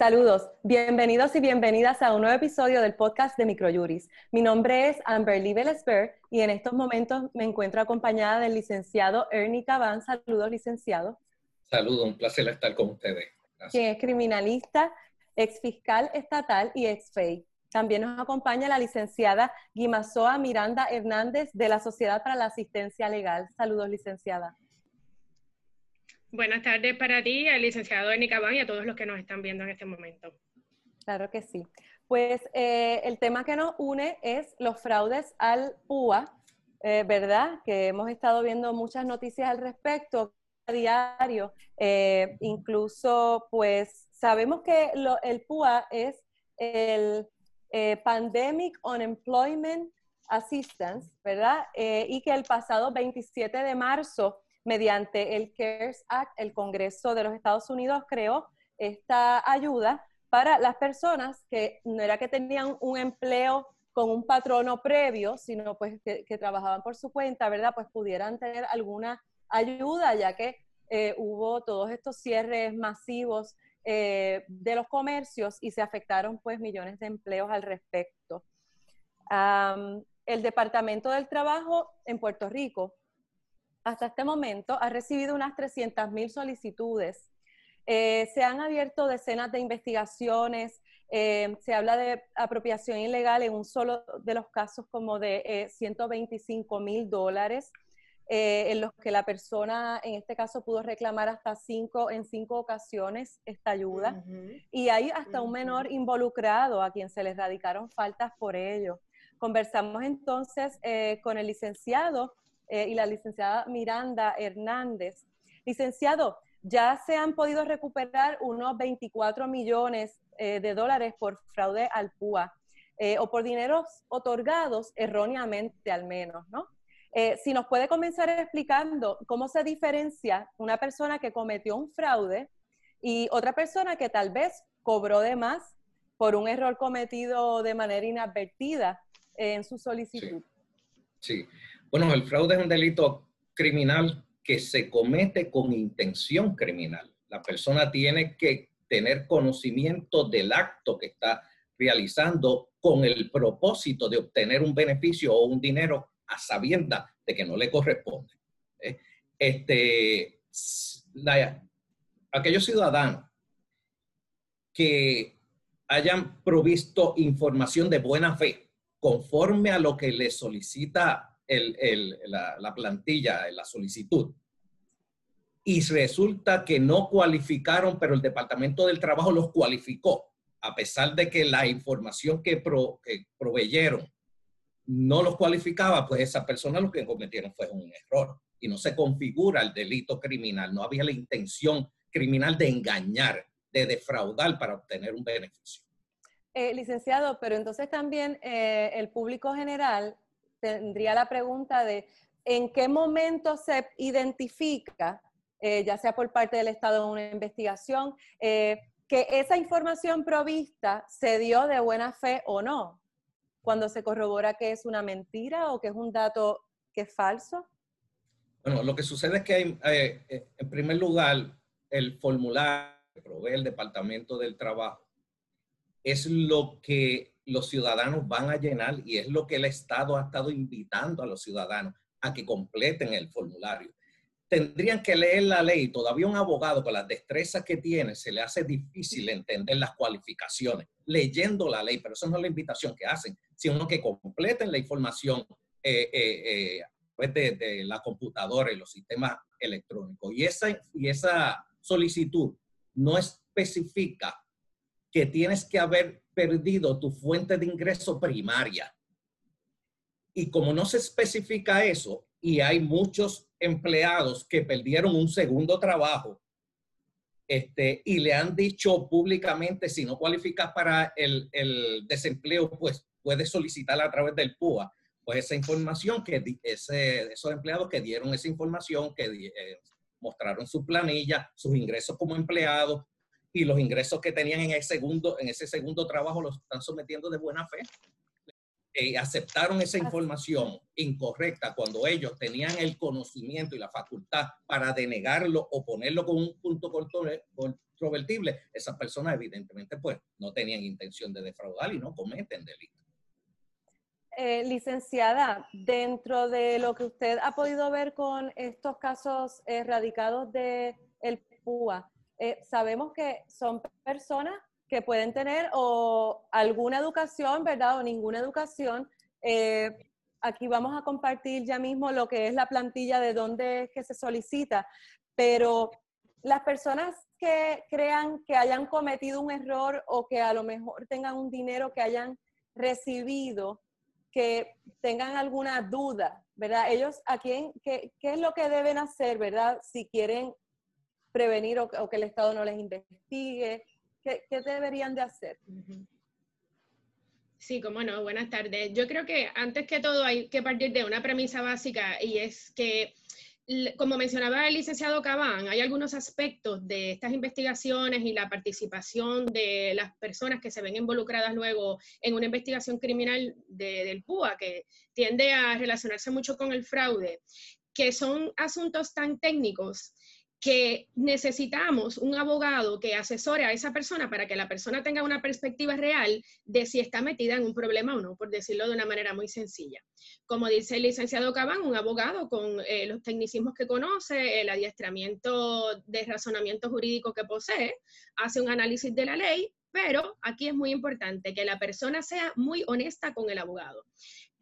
Saludos, bienvenidos y bienvenidas a un nuevo episodio del podcast de Microjuris. Mi nombre es Amber Lee y en estos momentos me encuentro acompañada del licenciado Ernie Caban. Saludos, licenciado. Saludos, un placer estar con ustedes. Quien es criminalista, ex fiscal estatal y ex FEI. También nos acompaña la licenciada Guimasoa Miranda Hernández de la Sociedad para la Asistencia Legal. Saludos, licenciada. Buenas tardes para ti, al licenciado Ernie Cabán y a todos los que nos están viendo en este momento. Claro que sí. Pues eh, el tema que nos une es los fraudes al PUA, eh, ¿verdad? Que hemos estado viendo muchas noticias al respecto a diario. Eh, incluso, pues, sabemos que el PUA es el Pandemic Unemployment Assistance, ¿verdad? y que el pasado 27 de marzo mediante el CARES Act, el Congreso de los Estados Unidos creó esta ayuda para las personas que no era que tenían un empleo con un patrono previo, sino pues que, trabajaban por su cuenta, ¿verdad? Pues pudieran tener alguna ayuda, ya que eh, hubo todos estos cierres masivos eh, de los comercios y se afectaron pues millones de empleos al respecto. el Departamento del Trabajo en Puerto Rico hasta este momento ha recibido unas 300.000 solicitudes. Eh, se han abierto decenas de investigaciones, eh, se habla de apropiación ilegal en un solo de los casos como de 125 eh, mil dólares, en los que la persona en este caso pudo reclamar hasta cinco, en cinco ocasiones esta ayuda. Y hay hasta un menor involucrado a quien se le radicaron faltas por ello. Conversamos entonces con el licenciado eh, y la licenciada Miranda Hernández. Licenciado, ya se han podido recuperar unos 24 millones eh, de dólares por fraude al PUA eh, o por dineros otorgados erróneamente al menos, ¿no? si nos puede comenzar explicando cómo se diferencia una persona que cometió un fraude y otra persona que tal vez cobró de más por un error cometido de manera inadvertida en su solicitud. sí. Bueno, el fraude es un delito criminal que se comete con intención criminal. La persona tiene que tener conocimiento del acto que está realizando con el propósito de obtener un beneficio o un dinero a sabienda de que no le corresponde. ¿eh? Este, aquellos ciudadanos que hayan provisto información de buena fe conforme a lo que le solicita la, plantilla, la solicitud, y resulta que no cualificaron, pero el Departamento del Trabajo los cualificó, a pesar de que la información que, proveyeron no los cualificaba, pues esa persona lo que cometieron fue un error y no se configura el delito criminal, no había la intención criminal de engañar, de defraudar para obtener un beneficio. Eh, licenciado, pero entonces también eh, el público general tendría la pregunta de en qué momento se identifica, eh, ya sea por parte del Estado en una investigación, eh, que esa información provista se dio de buena fe o no, cuando se corrobora que es una mentira o que es un dato que es falso. Bueno, lo que sucede es que hay, eh, en primer lugar, el formulario que provee el Departamento del Trabajo es lo que los ciudadanos van a llenar y es lo que el Estado ha estado invitando a los ciudadanos a que completen el formulario. Tendrían que leer la ley. Todavía un abogado con las destrezas que tiene se le hace difícil entender las cualificaciones leyendo la ley, pero eso no es la invitación que hacen, sino que completen la información eh, eh, eh, de, de, la computadora y los sistemas electrónicos. Y esa, y esa solicitud no especifica que tienes que haber perdido tu fuente de ingreso primaria. Y como no se especifica eso, y hay muchos empleados que perdieron un segundo trabajo, este, y le han dicho públicamente, si no cualificas para el, el desempleo, pues puedes solicitarla a través del PUA. Pues esa información que ese, esos empleados que dieron esa información, que eh, mostraron su planilla, sus ingresos como empleados, y los ingresos que tenían en ese segundo, en ese segundo trabajo los están sometiendo de buena fe. eh, aceptaron esa información incorrecta cuando ellos tenían el conocimiento y la facultad para denegarlo o ponerlo con un punto controvertible, esas personas evidentemente pues no tenían intención de defraudar y no cometen delito. Eh, licenciada, dentro de lo que usted ha podido ver con estos casos erradicados de el PUA, eh, sabemos que son personas que pueden tener alguna educación, ¿verdad? O ninguna educación. Eh, aquí vamos a compartir ya mismo lo que es la plantilla de dónde es que se solicita, pero las personas que crean que hayan cometido un error o que a lo mejor tengan un dinero que hayan recibido, que tengan alguna duda, ¿verdad? Ellos, ¿a quién, qué, qué es lo que deben hacer, ¿verdad? Si quieren prevenir o, que el Estado no les investigue, ¿qué, deberían de hacer? Sí, cómo no, buenas tardes. Yo creo que antes que todo hay que partir de una premisa básica y es que como mencionaba el licenciado Cabán, hay algunos aspectos de estas investigaciones y la participación de las personas que se ven involucradas luego en una investigación criminal del PUA, que tiende a relacionarse mucho con el fraude, que son asuntos tan técnicos que necesitamos un abogado que asesore a esa persona para que la persona tenga una perspectiva real de si está metida en un problema o no, por decirlo de una manera muy sencilla. Como dice el licenciado Cabán, un abogado con eh, los tecnicismos que conoce, el adiestramiento de razonamiento jurídico que posee, hace un análisis de la ley, pero aquí es muy importante que la persona sea muy honesta con el abogado.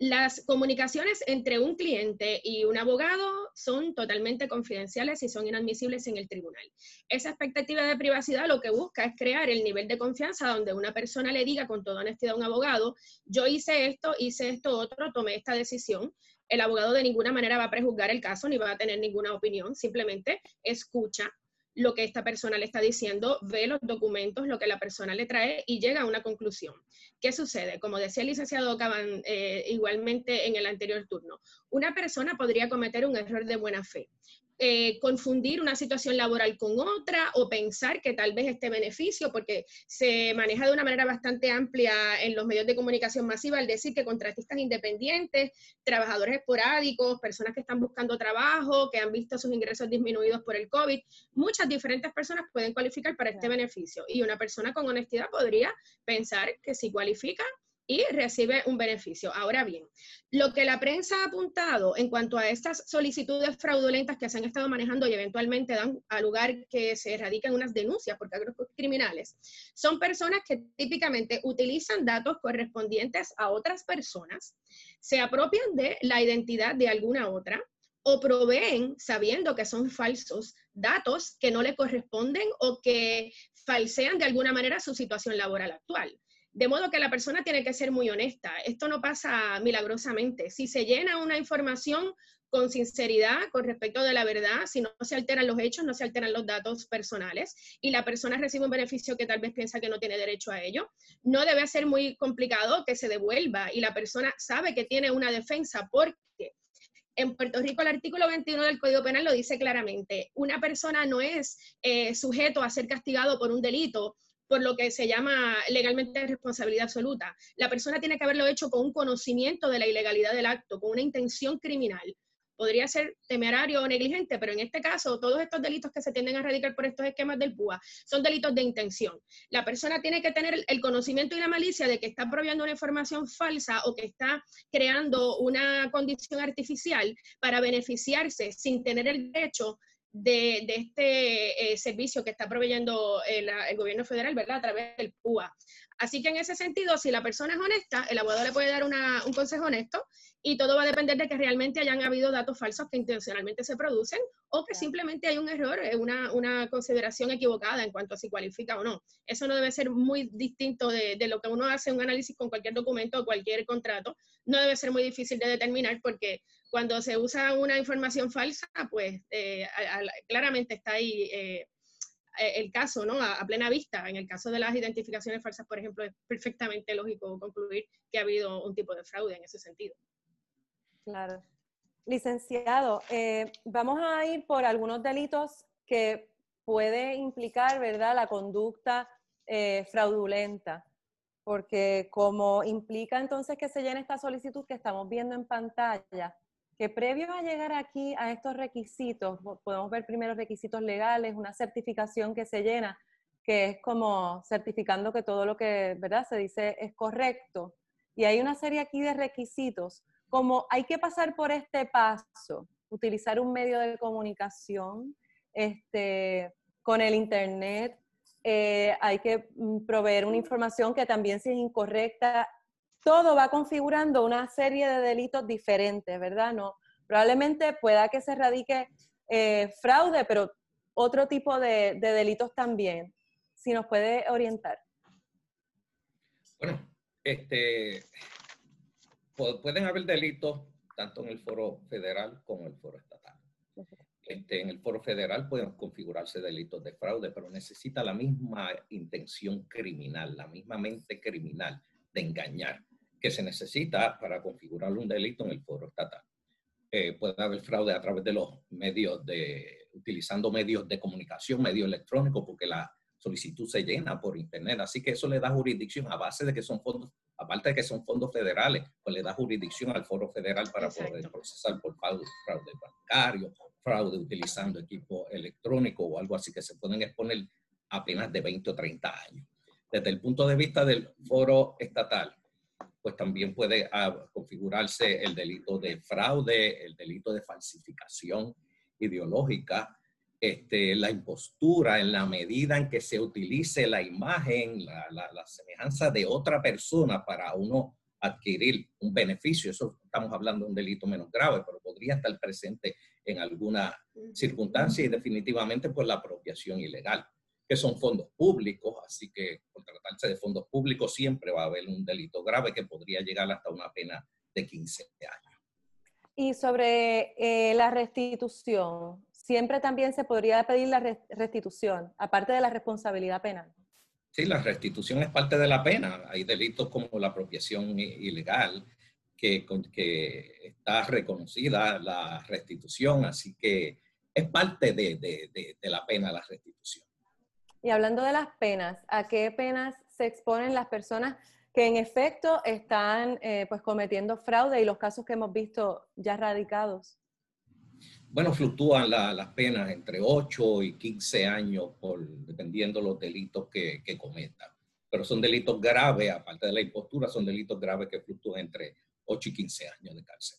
Las comunicaciones entre un cliente y un abogado son totalmente confidenciales y son inadmisibles en el tribunal. Esa expectativa de privacidad lo que busca es crear el nivel de confianza donde una persona le diga con toda honestidad a un abogado, yo hice esto, hice esto otro, tomé esta decisión. El abogado de ninguna manera va a prejuzgar el caso ni va a tener ninguna opinión, simplemente escucha lo que esta persona le está diciendo, ve los documentos, lo que la persona le trae y llega a una conclusión. ¿Qué sucede? Como decía el licenciado eh, igualmente en el anterior turno, una persona podría cometer un error de buena fe. Eh, confundir una situación laboral con otra o pensar que tal vez este beneficio, porque se maneja de una manera bastante amplia en los medios de comunicación masiva al decir que contratistas independientes, trabajadores esporádicos, personas que están buscando trabajo, que han visto sus ingresos disminuidos por el COVID, muchas diferentes personas pueden cualificar para este beneficio. Y una persona con honestidad podría pensar que si cualifica, y recibe un beneficio. Ahora bien, lo que la prensa ha apuntado en cuanto a estas solicitudes fraudulentas que se han estado manejando y eventualmente dan a lugar que se erradican unas denuncias por grupos criminales, son personas que típicamente utilizan datos correspondientes a otras personas, se apropian de la identidad de alguna otra, o proveen, sabiendo que son falsos, datos que no le corresponden o que falsean de alguna manera su situación laboral actual. De modo que la persona tiene que ser muy honesta. Esto no pasa milagrosamente. Si se llena una información con sinceridad con respecto de la verdad, si no se alteran los hechos, no se alteran los datos personales y la persona recibe un beneficio que tal vez piensa que no tiene derecho a ello, no debe ser muy complicado que se devuelva y la persona sabe que tiene una defensa porque en Puerto Rico el artículo 21 del Código Penal lo dice claramente, una persona no es eh, sujeto a ser castigado por un delito por lo que se llama legalmente responsabilidad absoluta. La persona tiene que haberlo hecho con un conocimiento de la ilegalidad del acto, con una intención criminal. Podría ser temerario o negligente, pero en este caso, todos estos delitos que se tienden a radicar por estos esquemas del PUA son delitos de intención. La persona tiene que tener el conocimiento y la malicia de que está proveyendo una información falsa o que está creando una condición artificial para beneficiarse sin tener el derecho de, este eh, servicio que está proveyendo el, gobierno federal, ¿verdad? A través del PUA. Así que en ese sentido, si la persona es honesta, el abogado le puede dar un consejo honesto y todo va a depender de que realmente hayan habido datos falsos que intencionalmente se producen o que simplemente hay un error, eh, una, una, consideración equivocada en cuanto a si cualifica o no. Eso no debe ser muy distinto de, de lo que uno hace un análisis con cualquier documento o cualquier contrato. No debe ser muy difícil de determinar porque cuando se usa una información falsa, pues eh, claramente está ahí eh, el caso, ¿no? A, plena vista. En el caso de las identificaciones falsas, por ejemplo, es perfectamente lógico concluir que ha habido un tipo de fraude en ese sentido. Claro. Licenciado, vamos a ir por algunos delitos que puede implicar, ¿verdad?, la conducta fraudulenta. porque como implica entonces que se llene esta solicitud que estamos viendo en pantalla, que previo a llegar aquí a estos requisitos, podemos ver primero requisitos legales, una certificación que se llena, que es como certificando que todo lo que ¿verdad? se dice es correcto. Y hay una serie aquí de requisitos, como hay que pasar por este paso, utilizar un medio de comunicación este, con el Internet, eh, hay que mm, proveer una información que también si es incorrecta, todo va configurando una serie de delitos diferentes, ¿verdad? No, probablemente pueda que se radique eh, fraude, pero otro tipo de, de delitos también. Si nos puede orientar. Bueno, este, pueden haber delitos tanto en el foro federal como en el foro estatal. Este, en el foro federal pueden configurarse delitos de fraude, pero necesita la misma intención criminal, la misma mente criminal de engañar que se necesita para configurar un delito en el foro estatal. Eh, puede haber fraude a través de los medios de, utilizando medios de comunicación, medios electrónicos, porque la solicitud se llena por internet. Así que eso le da jurisdicción a base de que son fondos, aparte de que son fondos federales, pues le da jurisdicción al foro federal para poder procesar por fraude, fraude bancario, fraude utilizando equipo electrónico o algo así que se pueden exponer apenas de 20 o 30 años. Desde el punto de vista del foro estatal, pues también puede ah, configurarse el delito de fraude, el delito de falsificación ideológica, este, la impostura en la medida en que se utilice la imagen, la, la semejanza de otra persona para uno adquirir un beneficio. Eso estamos hablando de un delito menos grave, pero podría estar presente en alguna circunstancia y definitivamente por la apropiación ilegal, que son fondos públicos, así que por tratarse de fondos públicos siempre va a haber un delito grave que podría llegar hasta una pena de 15 años. Y sobre eh, la restitución, siempre también se podría pedir la restitución, aparte de la responsabilidad penal. Sí, la restitución es parte de la pena. Hay delitos como la apropiación ilegal, que, que está reconocida la restitución, así que es parte de, de, de, la pena la restitución. Y hablando de las penas, ¿a qué penas se exponen las personas que en efecto están eh, pues cometiendo fraude y los casos que hemos visto ya radicados? Bueno, fluctúan las penas entre 8 y 15 años, por, dependiendo los delitos que, que cometan. Pero son delitos graves, aparte de la impostura, son delitos graves que fluctúan entre 8 y 15 años de cárcel.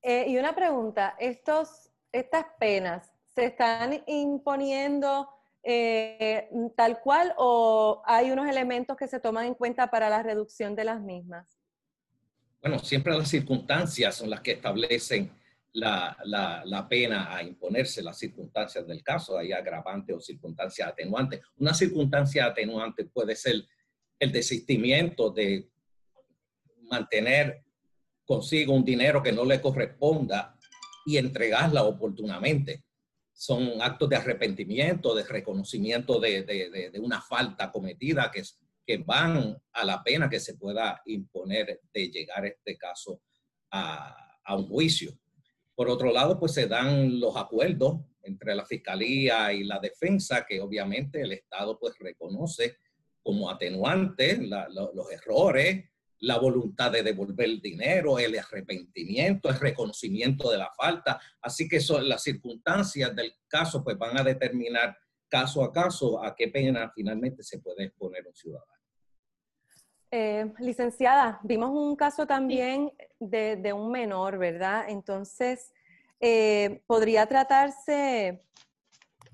Eh, y una pregunta, estos, ¿estas penas se están imponiendo eh, tal cual o hay unos elementos que se toman en cuenta para la reducción de las mismas? Bueno, siempre las circunstancias son las que establecen la, la, la, pena a imponerse, las circunstancias del caso, hay agravante o circunstancias atenuantes. Una circunstancia atenuante puede ser el desistimiento de mantener consigo un dinero que no le corresponda y entregarla oportunamente. Son actos de arrepentimiento, de reconocimiento de, de, una falta cometida que, que van a la pena que se pueda imponer de llegar este caso a, a un juicio. Por otro lado, pues se dan los acuerdos entre la fiscalía y la defensa, que obviamente el Estado pues reconoce como atenuante los errores, la voluntad de devolver el dinero, el arrepentimiento, el reconocimiento de la falta. Así que son las circunstancias del caso pues van a determinar caso a caso a qué pena finalmente se puede exponer un ciudadano. Eh, licenciada, vimos un caso también de, de un menor, ¿verdad? Entonces, eh, podría tratarse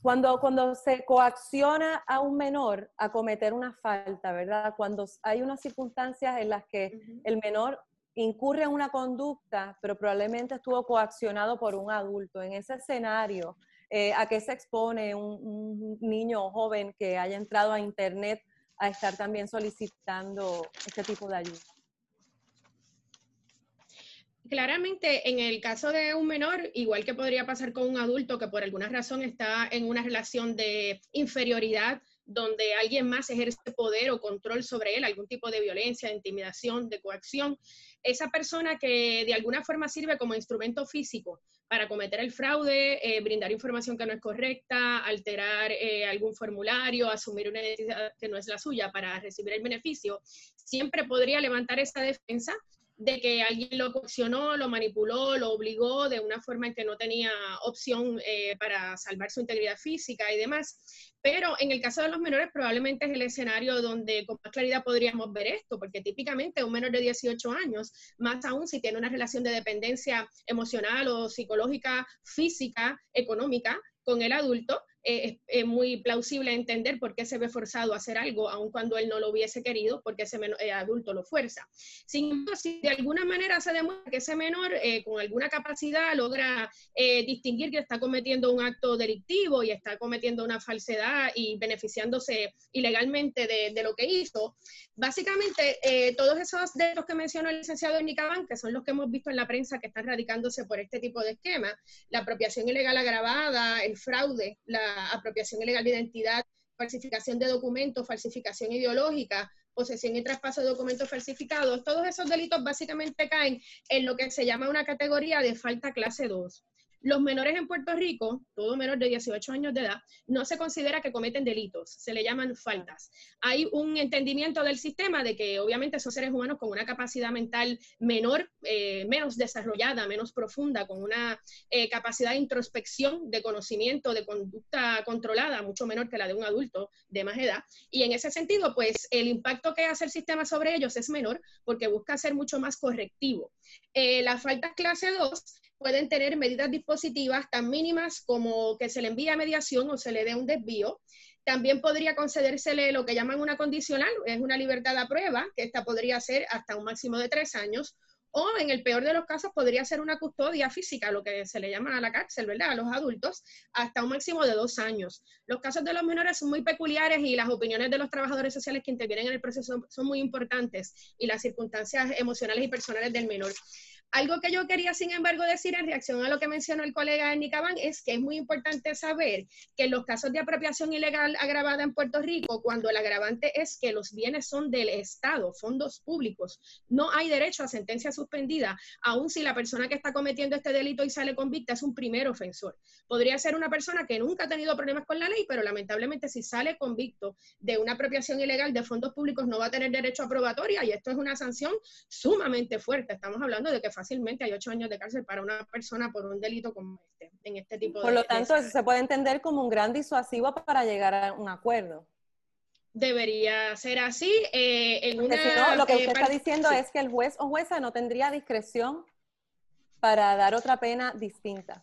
cuando, cuando se coacciona a un menor a cometer una falta, ¿verdad? Cuando hay unas circunstancias en las que el menor incurre en una conducta, pero probablemente estuvo coaccionado por un adulto. En ese escenario, eh, ¿a qué se expone un, un, niño o joven que haya entrado a Internet a estar también solicitando este tipo de ayuda? Claramente, en el caso de un menor, igual que podría pasar con un adulto que por alguna razón está en una relación de inferioridad donde alguien más ejerce poder o control sobre él, algún tipo de violencia, de intimidación, de coacción. Esa persona que de alguna forma sirve como instrumento físico para cometer el fraude, eh, brindar información que no es correcta, alterar eh, algún formulario, asumir una identidad que no es la suya para recibir el beneficio, siempre podría levantar esa defensa de que alguien lo coaccionó, lo manipuló, lo obligó de una forma en que no tenía opción eh, para salvar su integridad física y demás. Pero en el caso de los menores probablemente es el escenario donde con más claridad podríamos ver esto, porque típicamente un menor de 18 años, más aún si tiene una relación de dependencia emocional o psicológica, física, económica con el adulto, es, muy plausible entender por qué se ve forzado a hacer algo, aun cuando él no lo hubiese querido, porque ese eh, adulto lo fuerza. Sin embargo, si de alguna manera se demuestra que ese menor eh, con alguna capacidad logra eh, distinguir que está cometiendo un acto delictivo y está cometiendo una falsedad y beneficiándose ilegalmente de, lo que hizo, básicamente todos esos los que mencionó el licenciado Nicabán, que son los que hemos visto en la prensa que están radicándose por este tipo de esquema, la apropiación ilegal agravada, el fraude, la apropiación ilegal de identidad, falsificación de documentos, falsificación ideológica, posesión y traspaso de documentos falsificados, todos esos delitos básicamente caen en lo que se llama una categoría de falta clase 2. Los menores en Puerto Rico, todo menor de 18 años de edad, no se considera que cometen delitos, se le llaman faltas. Hay un entendimiento del sistema de que obviamente son seres humanos con una capacidad mental menor, eh, menos desarrollada, menos profunda, con una eh, capacidad de introspección, de conocimiento, de conducta controlada, mucho menor que la de un adulto de más edad. Y en ese sentido, pues el impacto que hace el sistema sobre ellos es menor porque busca ser mucho más correctivo. Eh, las faltas clase 2 pueden tener medidas dispositivas tan mínimas como que se le envíe a mediación o se le dé un desvío. También podría concedérsele lo que llaman una condicional, es una libertad a prueba, que esta podría ser hasta un máximo de tres años, o en el peor de los casos podría ser una custodia física, lo que se le llama a la cárcel, ¿verdad? A los adultos, hasta un máximo de dos años. Los casos de los menores son muy peculiares y las opiniones de los trabajadores sociales que intervienen en el proceso son muy importantes y las circunstancias emocionales y personales del menor. Algo que yo quería, sin embargo, decir en reacción a lo que mencionó el colega Nicabán es que es muy importante saber que los casos de apropiación ilegal agravada en Puerto Rico, cuando el agravante es que los bienes son del Estado, fondos públicos, no hay derecho a sentencia suspendida, aun si la persona que está cometiendo este delito y sale convicta es un primer ofensor. Podría ser una persona que nunca ha tenido problemas con la ley, pero lamentablemente si sale convicto de una apropiación ilegal de fondos públicos no va a tener derecho a probatoria y esto es una sanción sumamente fuerte. Estamos hablando de que fácilmente hay ocho años de cárcel para una persona por un delito como este, en este tipo de... Por lo tanto, eso se puede entender como un gran disuasivo para llegar a un acuerdo. Debería ser así. Eh, en una, si no, lo que usted eh, está diciendo es que el juez o jueza no tendría discreción para dar otra pena distinta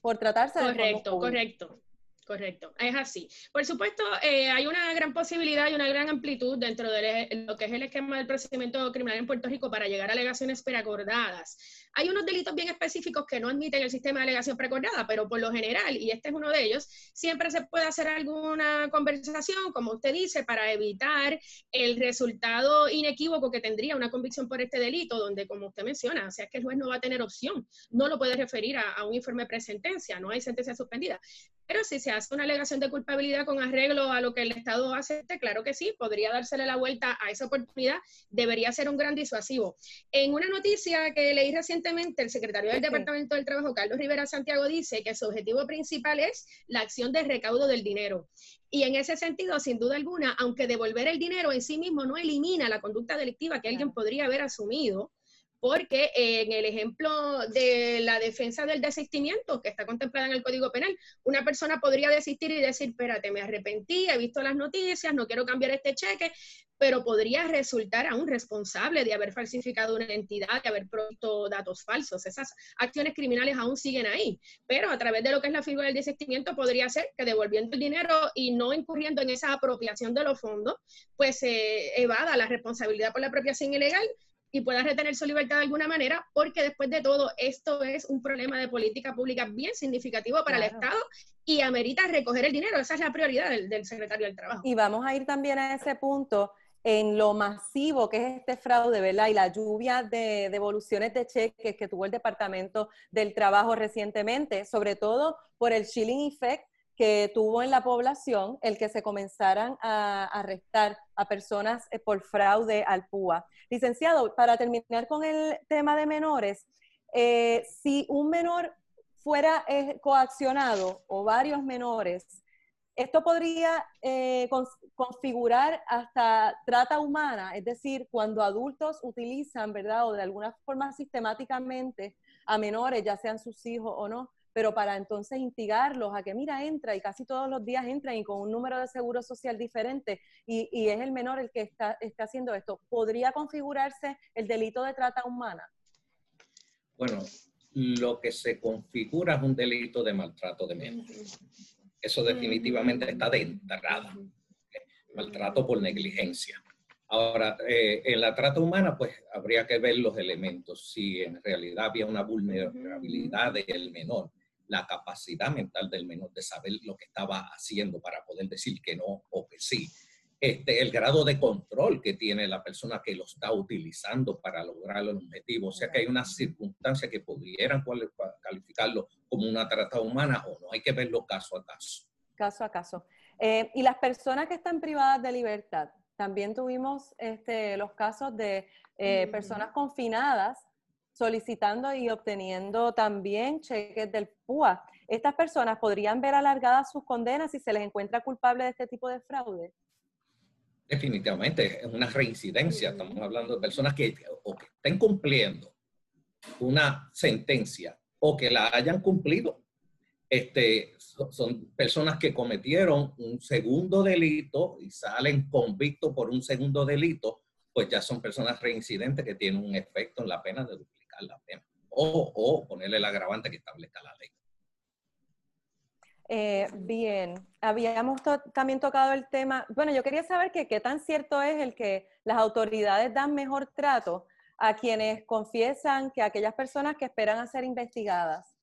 por tratarse de... Correcto, correcto. Es así. Por supuesto, eh, hay una gran posibilidad y una gran amplitud dentro de lo que es el esquema del procedimiento criminal en Puerto Rico para llegar a alegaciones preacordadas. Hay unos delitos bien específicos que no admiten el sistema de alegación preacordada, pero por lo general, y este es uno de ellos, siempre se puede hacer alguna conversación, como usted dice, para evitar el resultado inequívoco que tendría una convicción por este delito, donde, como usted menciona, o sea, que el juez no va a tener opción, no lo puede referir a, a un informe presentencia, no hay sentencia suspendida. Pero si se hace una alegación de culpabilidad con arreglo a lo que el Estado hace, claro que sí, podría dársele la vuelta a esa oportunidad, debería ser un gran disuasivo. En una noticia que leí recientemente, el secretario del Departamento del Trabajo, Carlos Rivera Santiago, dice que su objetivo principal es la acción de recaudo del dinero. Y en ese sentido, sin duda alguna, aunque devolver el dinero en sí mismo no elimina la conducta delictiva que alguien podría haber asumido, porque en el ejemplo de la defensa del desistimiento que está contemplada en el Código Penal, una persona podría desistir y decir, espérate, me arrepentí, he visto las noticias, no quiero cambiar este cheque, pero podría resultar aún responsable de haber falsificado una identidad, de haber provisto datos falsos. Esas acciones criminales aún siguen ahí, pero a través de lo que es la figura del desistimiento podría ser que devolviendo el dinero y no incurriendo en esa apropiación de los fondos, pues se evada la responsabilidad por la apropiación ilegal y pueda retener su libertad de alguna manera, porque después de todo esto es un problema de política pública bien significativo para el Estado y amerita recoger el dinero. Esa es la prioridad del, secretario del Trabajo. Y vamos a ir también a ese punto en lo masivo que es este fraude, ¿verdad? Y la lluvia de devoluciones de cheques que tuvo el Departamento del Trabajo recientemente, sobre todo por el chilling effect que tuvo en la población el que se comenzaran a arrestar a personas eh, por fraude al PUA. Licenciado, para terminar con el tema de menores, eh, si un menor fuera eh, coaccionado o varios menores, esto podría configurar hasta trata humana, es decir, cuando adultos utilizan, ¿verdad? O de alguna forma sistemáticamente a menores, ya sean sus hijos o no, pero para entonces instigarlos a que, mira, entra y casi todos los días entran y con un número de seguro social diferente y, y es el menor el que está, está haciendo esto, ¿podría configurarse el delito de trata humana? Bueno, lo que se configura es un delito de maltrato de menores. Eso definitivamente está de entrada. Maltrato por negligencia. Ahora, eh, en la trata humana, pues habría que ver los elementos. Si en realidad había una vulnerabilidad del menor, la capacidad mental del menor de saber lo que estaba haciendo para poder decir que no o que sí. Este, el grado de control que tiene la persona que lo está utilizando para lograr el objetivo. O sea que hay una circunstancia que pudieran calificarlo como una trata humana o no. Hay que verlo caso a caso. Caso a caso. Eh, y las personas que están privadas de libertad, también tuvimos este, los casos de eh, personas confinadas solicitando y obteniendo también cheques del PUA. ¿Estas personas podrían ver alargadas sus condenas si se les encuentra culpable de este tipo de fraude? Definitivamente, es una reincidencia. Estamos hablando de personas que o que estén cumpliendo una sentencia o que la hayan cumplido. Este, son personas que cometieron un segundo delito y salen convictos por un segundo delito, pues ya son personas reincidentes que tienen un efecto en la pena de la pena o, o ponerle el agravante que establezca la ley. Eh, bien, habíamos también tocado el tema, bueno, yo quería saber que qué tan cierto es el que las autoridades dan mejor trato a quienes confiesan que aquellas personas que esperan a ser investigadas.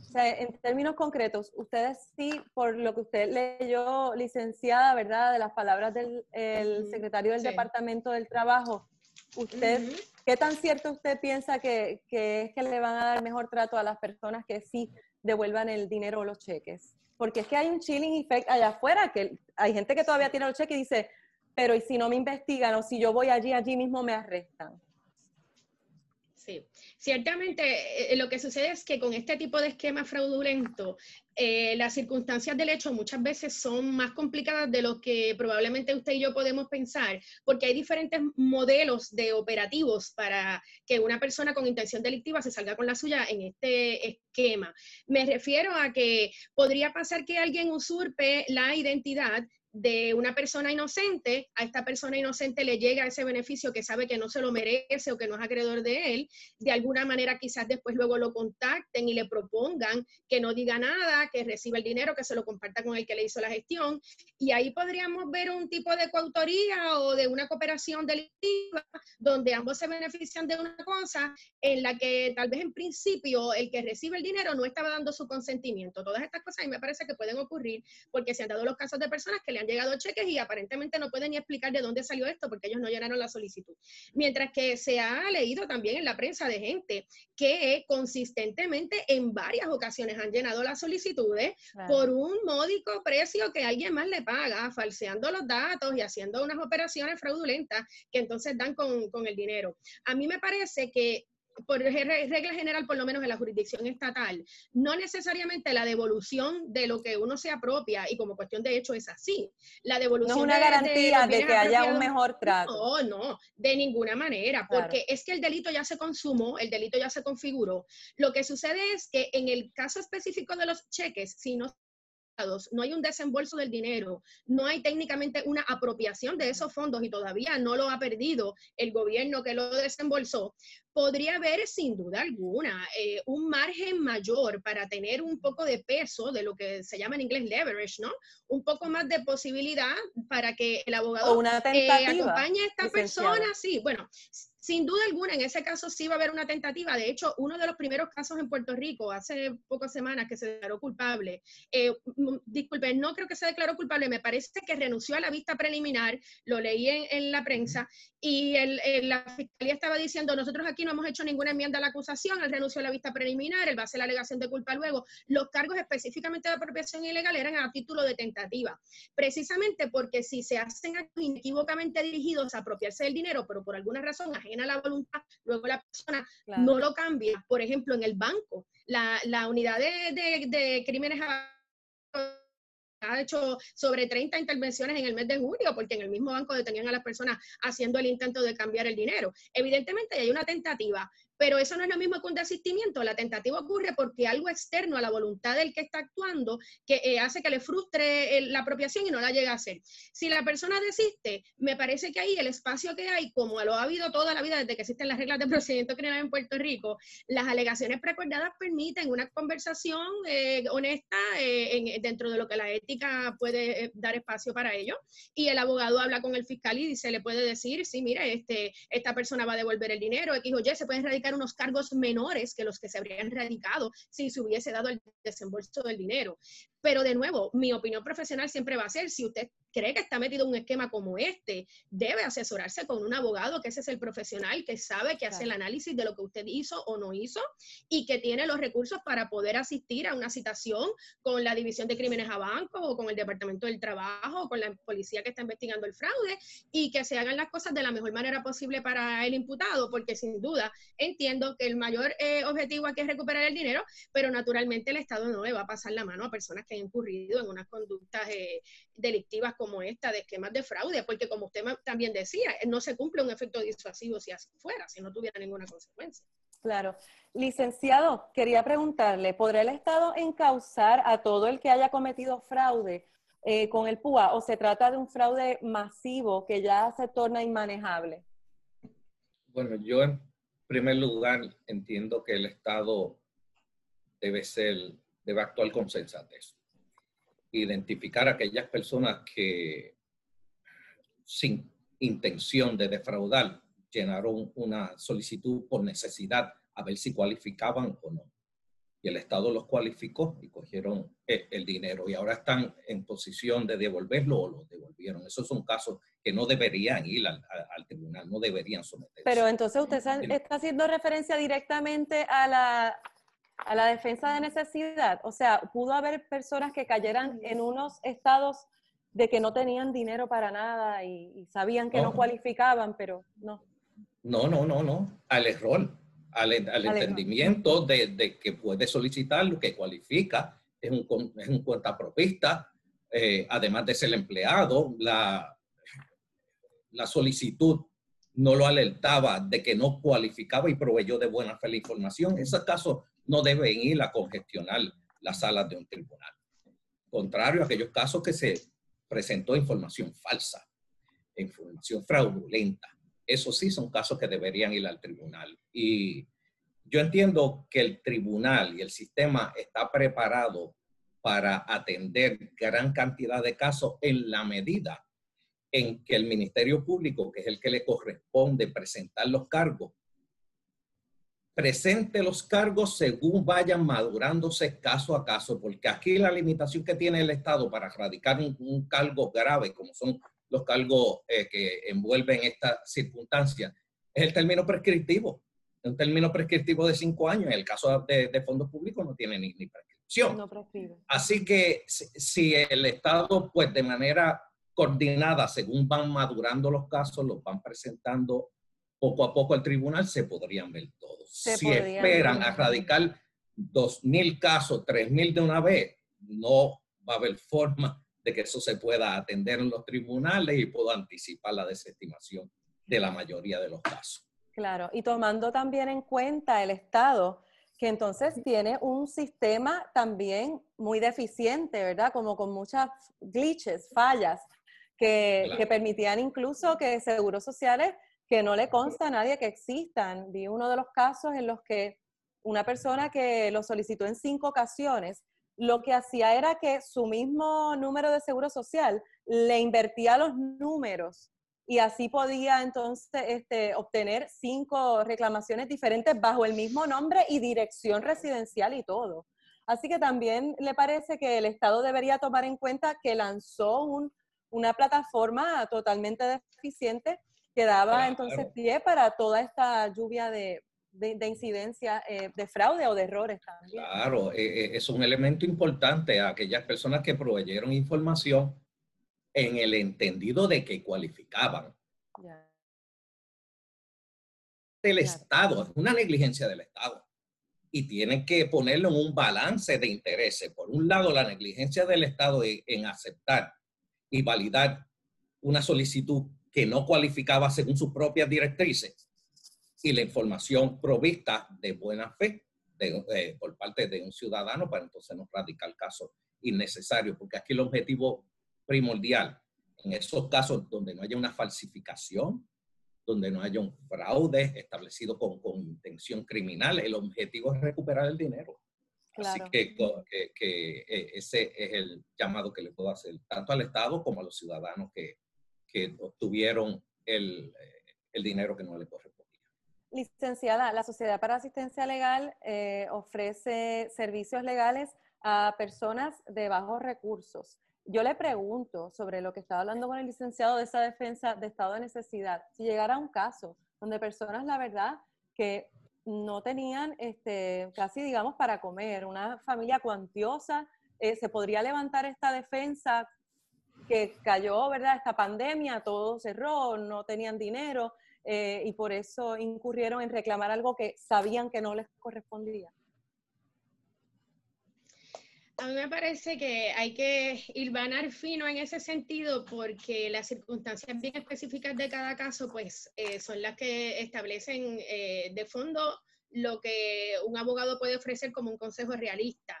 O sea, en términos concretos, ustedes sí, por lo que usted leyó, licenciada, ¿verdad?, de las palabras del secretario del Departamento del Trabajo, usted ¿Qué tan cierto usted piensa que, es que le van a dar mejor trato a las personas que sí devuelvan el dinero o los cheques? Porque es que hay un chilling effect allá afuera, que hay gente que todavía tiene los cheques y dice, pero ¿y si no me investigan o si yo voy allí, allí mismo me arrestan? Sí, ciertamente eh, lo que sucede es que con este tipo de esquema fraudulento, eh, las circunstancias del hecho muchas veces son más complicadas de lo que probablemente usted y yo podemos pensar, porque hay diferentes modelos de operativos para que una persona con intención delictiva se salga con la suya en este esquema. Me refiero a que podría pasar que alguien usurpe la identidad de una persona inocente, a esta persona inocente le llega ese beneficio que sabe que no se lo merece o que no es acreedor de él, de alguna manera quizás después luego lo contacten y le propongan que no diga nada, que reciba el dinero, que se lo comparta con el que le hizo la gestión, y ahí podríamos ver un tipo de coautoría o de una cooperación delictiva donde ambos se benefician de una cosa en la que tal vez en principio el que recibe el dinero no estaba dando su consentimiento. Todas estas cosas a me parece que pueden ocurrir porque se han dado los casos de personas que le han llegado cheques y aparentemente no pueden ni explicar de dónde salió esto porque ellos no llenaron la solicitud. Mientras que se ha leído también en la prensa de gente que consistentemente en varias ocasiones han llenado las solicitudes por un módico precio que alguien más le paga, falseando los datos y haciendo unas operaciones fraudulentas que entonces dan con, con el dinero. A mí me parece que por regla general, por lo menos en la jurisdicción estatal, no necesariamente la devolución de lo que uno se apropia, y como cuestión de hecho es así. La devolución no es una garantía de, que haya un mejor trato. No, no, de ninguna manera, porque es que el delito ya se consumó, el delito ya se configuró. Lo que sucede es que en el caso específico de los cheques, si no no hay un desembolso del dinero, no hay técnicamente una apropiación de esos fondos y todavía no lo ha perdido el gobierno que lo desembolsó, podría haber sin duda alguna eh, un margen mayor para tener un poco de peso de lo que se llama en inglés leverage, ¿no? Un poco más de posibilidad para que el abogado una eh, acompañe a esta persona, sí, bueno, sin duda alguna, en ese caso sí va a haber una tentativa. De hecho, uno de los primeros casos en Puerto Rico, hace pocas semanas, que se declaró culpable, eh, disculpe, no creo que se declaró culpable, me parece que renunció a la vista preliminar, lo leí en, la prensa, y la fiscalía estaba diciendo, nosotros aquí no hemos hecho ninguna enmienda a la acusación, él renunció a la vista preliminar, él va a hacer la alegación de culpa luego. Los cargos específicamente de apropiación ilegal eran a título de tentativa, precisamente porque si se hacen inequívocamente dirigidos a apropiarse del dinero, pero por alguna razón ajena la voluntad, luego la persona no lo cambia. Por ejemplo, en el banco, la, unidad de, de, de crímenes ha hecho sobre 30 intervenciones en el mes de julio, porque en el mismo banco detenían a las personas haciendo el intento de cambiar el dinero. Evidentemente hay una tentativa, pero eso no es lo mismo que un desistimiento. La tentativa ocurre porque algo externo a la voluntad del que está actuando que eh, hace que le frustre la apropiación y no la llega a hacer. Si la persona desiste, me parece que ahí el espacio que hay, como lo ha habido toda la vida desde que existen las reglas de procedimiento criminal en Puerto Rico, las alegaciones precordadas permiten una conversación eh, honesta eh, dentro de lo que la ética puede dar espacio para ello. Y el abogado habla con el fiscal y se le puede decir, sí, mire, este, esta persona va a devolver el dinero, X o Y, se puede erradicar unos cargos menores que los que se habrían radicado si se hubiese dado el desembolso del dinero. Pero de nuevo, mi opinión profesional siempre va a ser, si usted cree que está metido en un esquema como este, debe asesorarse con un abogado, que ese es el profesional que sabe que hace el análisis de lo que usted hizo o no hizo y que tiene los recursos para poder asistir a una citación con la División de Crímenes a Banco o con el Departamento del Trabajo o con la policía que está investigando el fraude y que se hagan las cosas de la mejor manera posible para el imputado, porque sin duda entiendo que el mayor eh, objetivo aquí es recuperar el dinero, pero naturalmente el Estado no le va a pasar la mano a personas que han incurrido en unas conductas eh, delictivas como esta de esquemas de fraude, porque como usted también decía, no se cumple un efecto disuasivo si así fuera, si no tuviera ninguna consecuencia. Claro. Licenciado, quería preguntarle, ¿podrá el Estado encauzar a todo el que haya cometido fraude eh, con el PUA o se trata de un fraude masivo que ya se torna inmanejable? Bueno, yo en primer lugar entiendo que el Estado debe ser, debe actuar con sensatez identificar a aquellas personas que sin intención de defraudar llenaron una solicitud por necesidad a ver si cualificaban o no. Y el Estado los cualificó y cogieron eh, el dinero y ahora están en posición de devolverlo o lo devolvieron. Esos son casos que no deberían ir al, tribunal, no deberían someterse. Pero entonces usted está haciendo referencia directamente a la a la defensa de necesidad. O sea, pudo haber personas que cayeran en unos estados de que no tenían dinero para nada y, sabían que no. cualificaban, pero no. No, no, no, no. Al error, al, entendimiento De, que puede solicitar lo que cualifica, es un, es un cuentapropista, eh, además de ser empleado, la, la solicitud no lo alertaba de que no cualificaba y proveyó de buena fe la información. En ese caso, no deben ir a congestionar las salas de un tribunal. Contrario a aquellos casos que se presentó información falsa, información fraudulenta. Esos sí son casos que deberían ir al tribunal. Y yo entiendo que el tribunal y el sistema está preparado para atender gran cantidad de casos en la medida en que el Ministerio Público, que es el que le corresponde presentar los cargos, presente los cargos según vayan madurándose caso a caso, porque aquí la limitación que tiene el Estado para erradicar un, cargo grave, como son los cargos eh, que envuelven esta circunstancia, es el término prescriptivo. Un término prescriptivo de cinco años, en el caso de, fondos públicos no tiene ni, prescripción. Así que si, si el Estado, pues de manera coordinada, según van madurando los casos, los van presentando poco a poco al tribunal, se podrían ver todos. si esperan a radicar 2.000 casos, 3.000 de una vez, no va a haber forma de que eso se pueda atender en los tribunales y puedo anticipar la desestimación de la mayoría de los casos. Claro, y tomando también en cuenta el Estado, que entonces tiene un sistema también muy deficiente, ¿verdad? Como con muchas glitches, fallas, que, que permitían incluso que seguros sociales que no le consta a nadie que existan. Vi uno de los casos en los que una persona que lo solicitó en cinco ocasiones, lo que hacía era que su mismo número de seguro social le invertía los números y así podía entonces este, obtener cinco reclamaciones diferentes bajo el mismo nombre y dirección residencial y todo. Así que también le parece que el Estado debería tomar en cuenta que lanzó una plataforma totalmente deficiente que daba entonces pie para toda esta lluvia de, de, incidencia eh, de fraude o de errores también. Claro, eh, eh, es un elemento importante a aquellas personas que proveyeron información en el entendido de que cualificaban. El Estado, es una negligencia del Estado. Y tienen que ponerlo en un balance de intereses. Por un lado, la negligencia del Estado en, aceptar y validar una solicitud que no cualificaba según sus propias directrices y la información provista de buena fe de, por parte de un ciudadano para entonces no radicar caso innecesario, porque aquí el objetivo primordial en esos casos donde no haya una falsificación, donde no haya un fraude establecido con, con intención criminal, el objetivo es recuperar el dinero. Así que, que, eh, ese es el llamado que le puedo hacer tanto al Estado como a los ciudadanos que, que obtuvieron eh, el dinero que no le correspondía. Licenciada, la Sociedad para Asistencia Legal eh, ofrece servicios legales a personas de bajos recursos yo le pregunto sobre lo que estaba hablando con el licenciado de esa defensa de estado de necesidad. Si llegara un caso donde personas, la verdad, que no tenían este, casi, digamos, para comer, una familia cuantiosa, eh, se podría levantar esta defensa que cayó, ¿verdad? Esta pandemia, todo cerró, no tenían dinero eh, y por eso incurrieron en reclamar algo que sabían que no les correspondía. A mí me parece que hay que hilvanar fino en ese sentido porque las circunstancias bien específicas de cada caso pues eh, son las que establecen eh, de fondo lo que un abogado puede ofrecer como un consejo realista.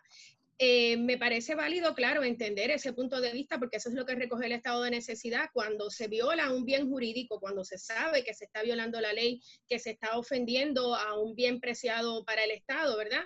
Eh, me parece válido, claro, entender ese punto de vista porque eso es lo que recoge el estado de necesidad cuando se viola un bien jurídico, cuando se sabe que se está violando la ley, que se está ofendiendo a un bien preciado para el Estado, ¿verdad?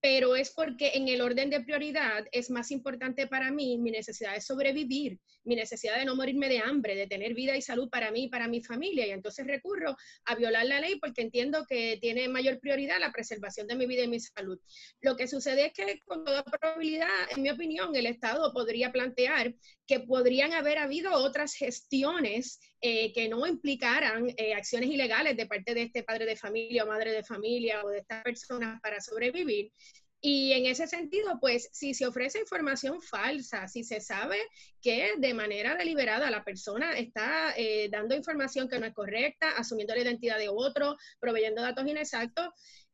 Pero es porque en el orden de prioridad es más importante para mí mi necesidad de sobrevivir, mi necesidad de no morirme de hambre, de tener vida y salud para mí y para mi familia. Y entonces recurro a violar la ley porque entiendo que tiene mayor prioridad la preservación de mi vida y mi salud. Lo que sucede es que con toda probabilidad, en mi opinión, el Estado podría plantear que podrían haber habido otras gestiones eh, que no implicaran eh, acciones ilegales de parte de este padre de familia o madre de familia o de estas personas para sobrevivir. Y en ese sentido, pues si se ofrece información falsa, si se sabe que de manera deliberada la persona está eh, dando información que no es correcta, asumiendo la identidad de otro, proveyendo datos inexactos,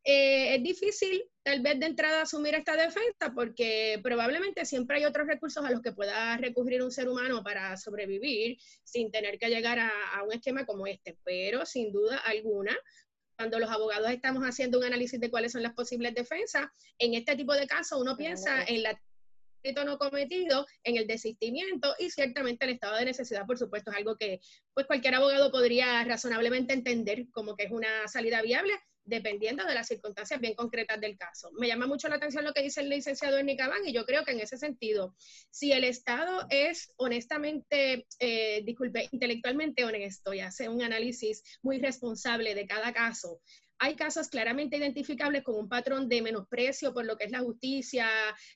es difícil tal vez de entrada asumir esta defensa porque probablemente siempre hay otros recursos a los que pueda recurrir un ser humano para sobrevivir sin tener que llegar a, un esquema como este. Pero sin duda alguna, cuando los abogados estamos haciendo un análisis de cuáles son las posibles defensas, en este tipo de casos uno piensa en la no cometido, en el desistimiento y ciertamente el estado de necesidad, por supuesto, es algo que pues cualquier abogado podría razonablemente entender como que es una salida viable dependiendo de las circunstancias bien concretas del caso. Me llama mucho la atención lo que dice el licenciado Ernie Cabán y yo creo que en ese sentido, si el Estado es honestamente, eh, disculpe, intelectualmente honesto y hace un análisis muy responsable de cada caso, hay casos claramente identificables con un patrón de menosprecio por lo que es la justicia,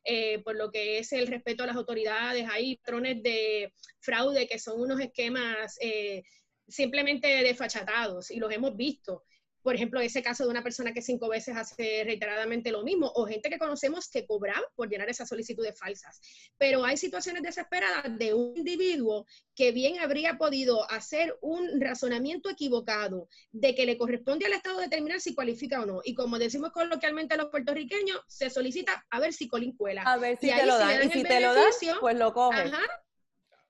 eh, por lo que es el respeto a las autoridades, hay patrones de fraude que son unos esquemas eh, simplemente desfachatados y los hemos visto por ejemplo, ese caso de una persona que cinco veces hace reiteradamente lo mismo, o gente que conocemos que cobraba por llenar esas solicitudes falsas. Pero hay situaciones desesperadas de un individuo que bien habría podido hacer un razonamiento equivocado de que le corresponde al Estado determinar si cualifica o no. Y como decimos coloquialmente los puertorriqueños, se solicita a ver si Colín cuela. A ver si te lo dan. y si te lo dan, pues lo coges.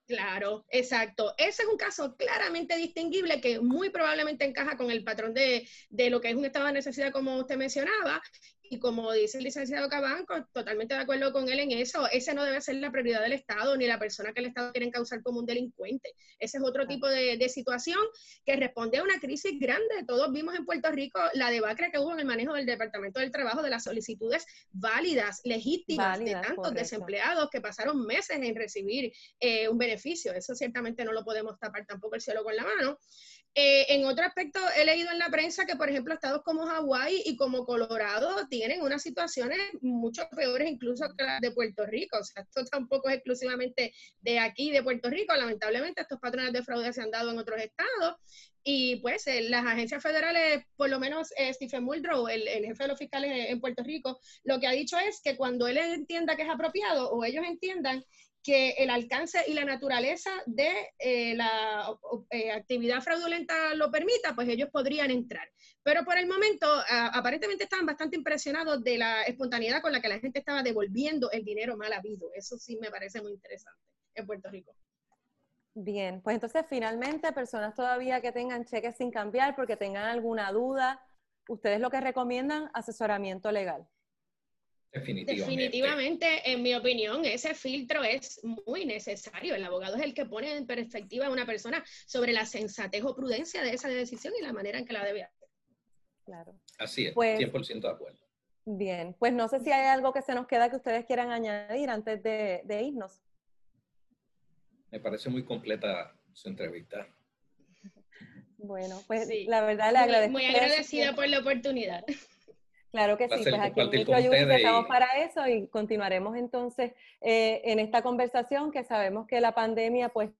Claro, exacto. Ese es un caso claramente distinguible que muy probablemente encaja con el patrón de, lo que es un estado de necesidad, como usted mencionaba, y como dice el licenciado Cabanco, totalmente de acuerdo con él en eso, ese no debe ser la prioridad del Estado ni la persona que el Estado quiere causar como un delincuente. Ese es otro tipo de, situación que responde a una crisis grande. Todos vimos en Puerto Rico la debacle que hubo en el manejo del Departamento del Trabajo de las solicitudes válidas, legítimas, de tantos desempleados que pasaron meses en recibir eh, un beneficio. Eso ciertamente no lo podemos tapar tampoco el cielo con la mano. Eh, en otro aspecto, he leído en la prensa que, por ejemplo, estados como Hawái y como Colorado tienen unas situaciones mucho peores incluso que las de Puerto Rico. O sea, esto tampoco es exclusivamente de aquí, de Puerto Rico. Lamentablemente, estos patrones de fraude se han dado en otros estados. Y pues eh, las agencias federales, por lo menos eh, Stephen Muldrow, el, el, jefe de los fiscales en Puerto Rico, lo que ha dicho es que cuando él entienda que es apropiado o ellos entiendan que el alcance y la naturaleza de eh, la eh, actividad fraudulenta lo permita, pues ellos podrían entrar. Pero por el momento, aparentemente estaban bastante impresionados de la espontaneidad con la que la gente estaba devolviendo el dinero mal habido. Eso sí me parece muy interesante en Puerto Rico. Bien, pues entonces finalmente, personas todavía que tengan cheques sin cambiar porque tengan alguna duda, ustedes lo que recomiendan, asesoramiento legal. Definitivamente. en mi opinión, ese filtro es muy necesario. El abogado es el que pone en perspectiva a una persona sobre la sensatez o prudencia de esa decisión y la manera en que la debe hacer. Claro. Así es, 100% pues de acuerdo. Bien, pues no sé si hay algo que se nos queda que ustedes quieran añadir antes de, irnos. Me parece muy completa su entrevista. Bueno, pues la verdad le agradezco. Muy, muy agradecida por la oportunidad. Claro que sí, pues aquí en Microjuice estamos para eso y continuaremos entonces eh, en esta conversación que sabemos que la pandemia pues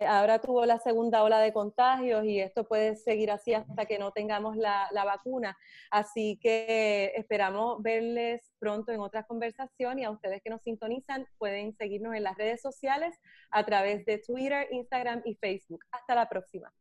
ahora tuvo la segunda ola de contagios y esto puede seguir así hasta que no tengamos la, la vacuna. Así que esperamos verles pronto en otras conversaciones y a ustedes que nos sintonizan pueden seguirnos en las redes sociales a través de Twitter, Instagram y Facebook. Hasta la próxima.